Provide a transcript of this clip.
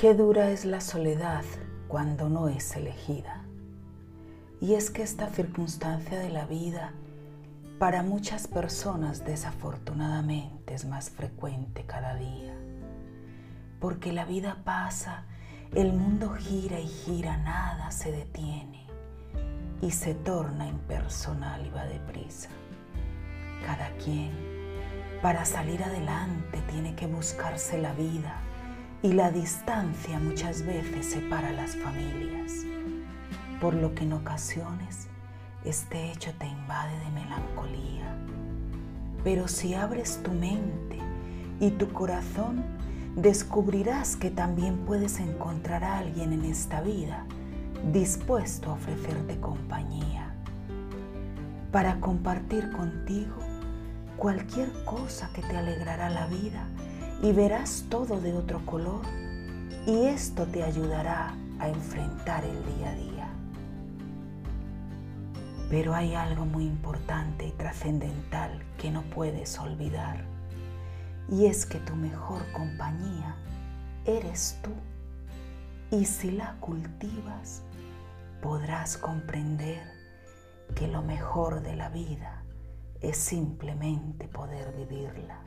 Qué dura es la soledad cuando no es elegida. Y es que esta circunstancia de la vida para muchas personas desafortunadamente es más frecuente cada día. Porque la vida pasa, el mundo gira y gira, nada se detiene y se torna impersonal y va deprisa. Cada quien, para salir adelante, tiene que buscarse la vida y la distancia muchas veces separa las familias, por lo que en ocasiones este hecho te invade de melancolía. Pero si abres tu mente y tu corazón, descubrirás que también puedes encontrar a alguien en esta vida dispuesto a ofrecerte compañía, para compartir contigo cualquier cosa que te alegrará la vida y verás todo de otro color y esto te ayudará a enfrentar el día a día. Pero hay algo muy importante y trascendental que no puedes olvidar y es que tu mejor compañía eres tú y si la cultivas podrás comprender que lo mejor de la vida es simplemente poder vivirla.